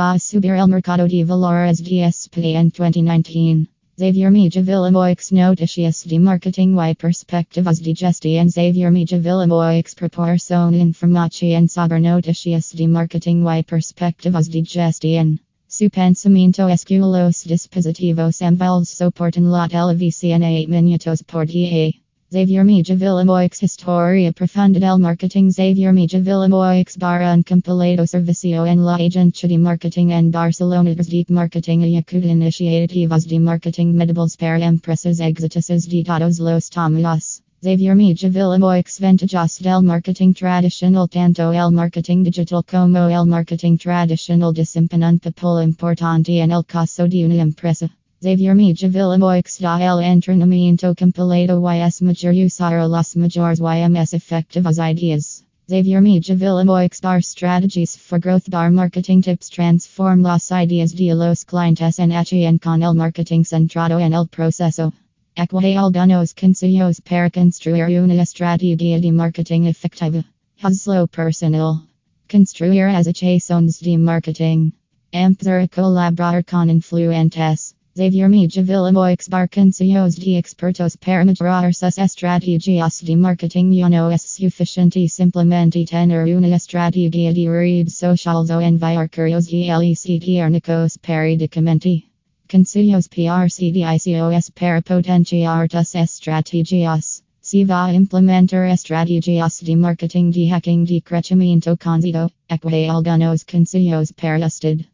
A subir el mercado de valores DSP en 2019. Xavier Mija Villamoix Noticias de Marketing y Perspectivas de Gestión Xavier Mija Villamoix Proporciona Información sobre Noticias de Marketing y Perspectivas de Gestión. Su pensamiento es que los dispositivos móviles soportan la televisión a 8 minutos por día. Xavier Mija Villamoix Historia Profunda del Marketing Xavier Mija Villamoix Barra un compilado servicio en la agencia de marketing en Barcelona Deep Marketing y acuda iniciativas de marketing medibles para empresas exitosas de todos los tamaños. Xavier Mija Villamoix Ventajas del Marketing Tradicional Tanto el Marketing Digital como el Marketing Tradicional desempeñan papel importante en el caso de una empresa. Xavier Mija Villamoix da el entrenamiento compilado y es mayor usar las mayores y más efectivas ideas. Xavier Mija Villamoix bar strategies for growth bar marketing tips transform las ideas de los clientes en acción con el marketing centrado en el proceso. Aquae algunos consejos para construir una estrategia de marketing efectiva. Hazlo personal. Construir asociaciones de marketing. Empezar a colaborar con influentes. Xavier Mija Villamoix bar de expertos para mejorar sus estrategias de marketing y no es suficiente simplemente tener una estrategia de redes sociales o enviar correos electrónicos periódicamente. Consejos PRCDICOS para potenciar tus estrategias. Si va implementar estrategias de marketing de hacking de crecimiento conocido, equate algunos consejos para usted.